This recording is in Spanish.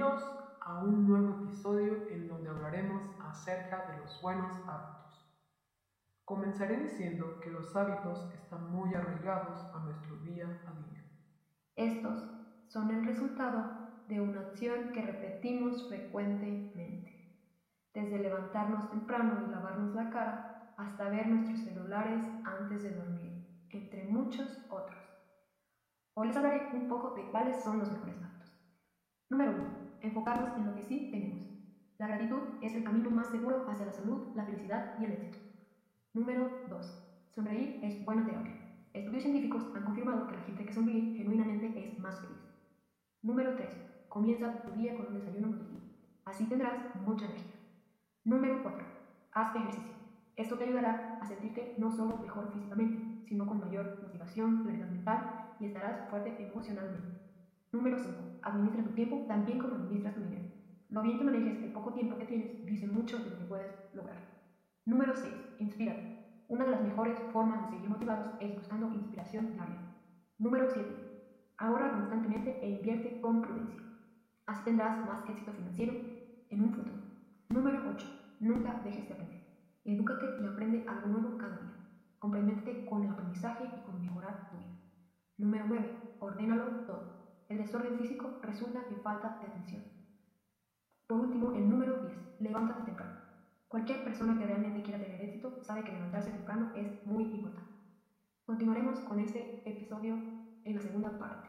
Bienvenidos a un nuevo episodio en donde hablaremos acerca de los buenos hábitos. Comenzaré diciendo que los hábitos están muy arraigados a nuestro día a día. Estos son el resultado de una acción que repetimos frecuentemente, desde levantarnos temprano y lavarnos la cara hasta ver nuestros celulares antes de dormir, entre muchos otros. Hoy les hablaré un poco de cuáles son los mejores hábitos. Número 1. Enfocarnos en lo que sí tenemos. La gratitud es el camino más seguro hacia la salud, la felicidad y el éxito. Número 2. Sonreír es buena terapia. Estudios científicos han confirmado que la gente que sonríe genuinamente es más feliz. Número 3. Comienza tu día con un desayuno nutritivo. Así tendrás mucha energía. Número 4. Haz ejercicio. Esto te ayudará a sentirte no solo mejor físicamente, sino con mayor motivación, claridad mental y estarás fuerte emocionalmente. Número 5. Administra tu tiempo también como administras tu dinero. Lo bien que manejes el poco tiempo que tienes dice mucho de lo que puedes lograr. Número 6. Inspira. Una de las mejores formas de seguir motivados es buscando inspiración diaria. Número 7. Ahorra constantemente e invierte con prudencia. Así tendrás más éxito financiero en un futuro. Número 8. Nunca dejes de aprender. Edúcate y aprende algo nuevo cada día. Comprométete con el aprendizaje y con mejorar tu vida. Número 9. Ordénalo desorden físico resulta en falta de atención. Por último, el número 10. Levántate temprano. Cualquier persona que realmente quiera tener éxito sabe que levantarse temprano es muy importante. Continuaremos con este episodio en la segunda parte.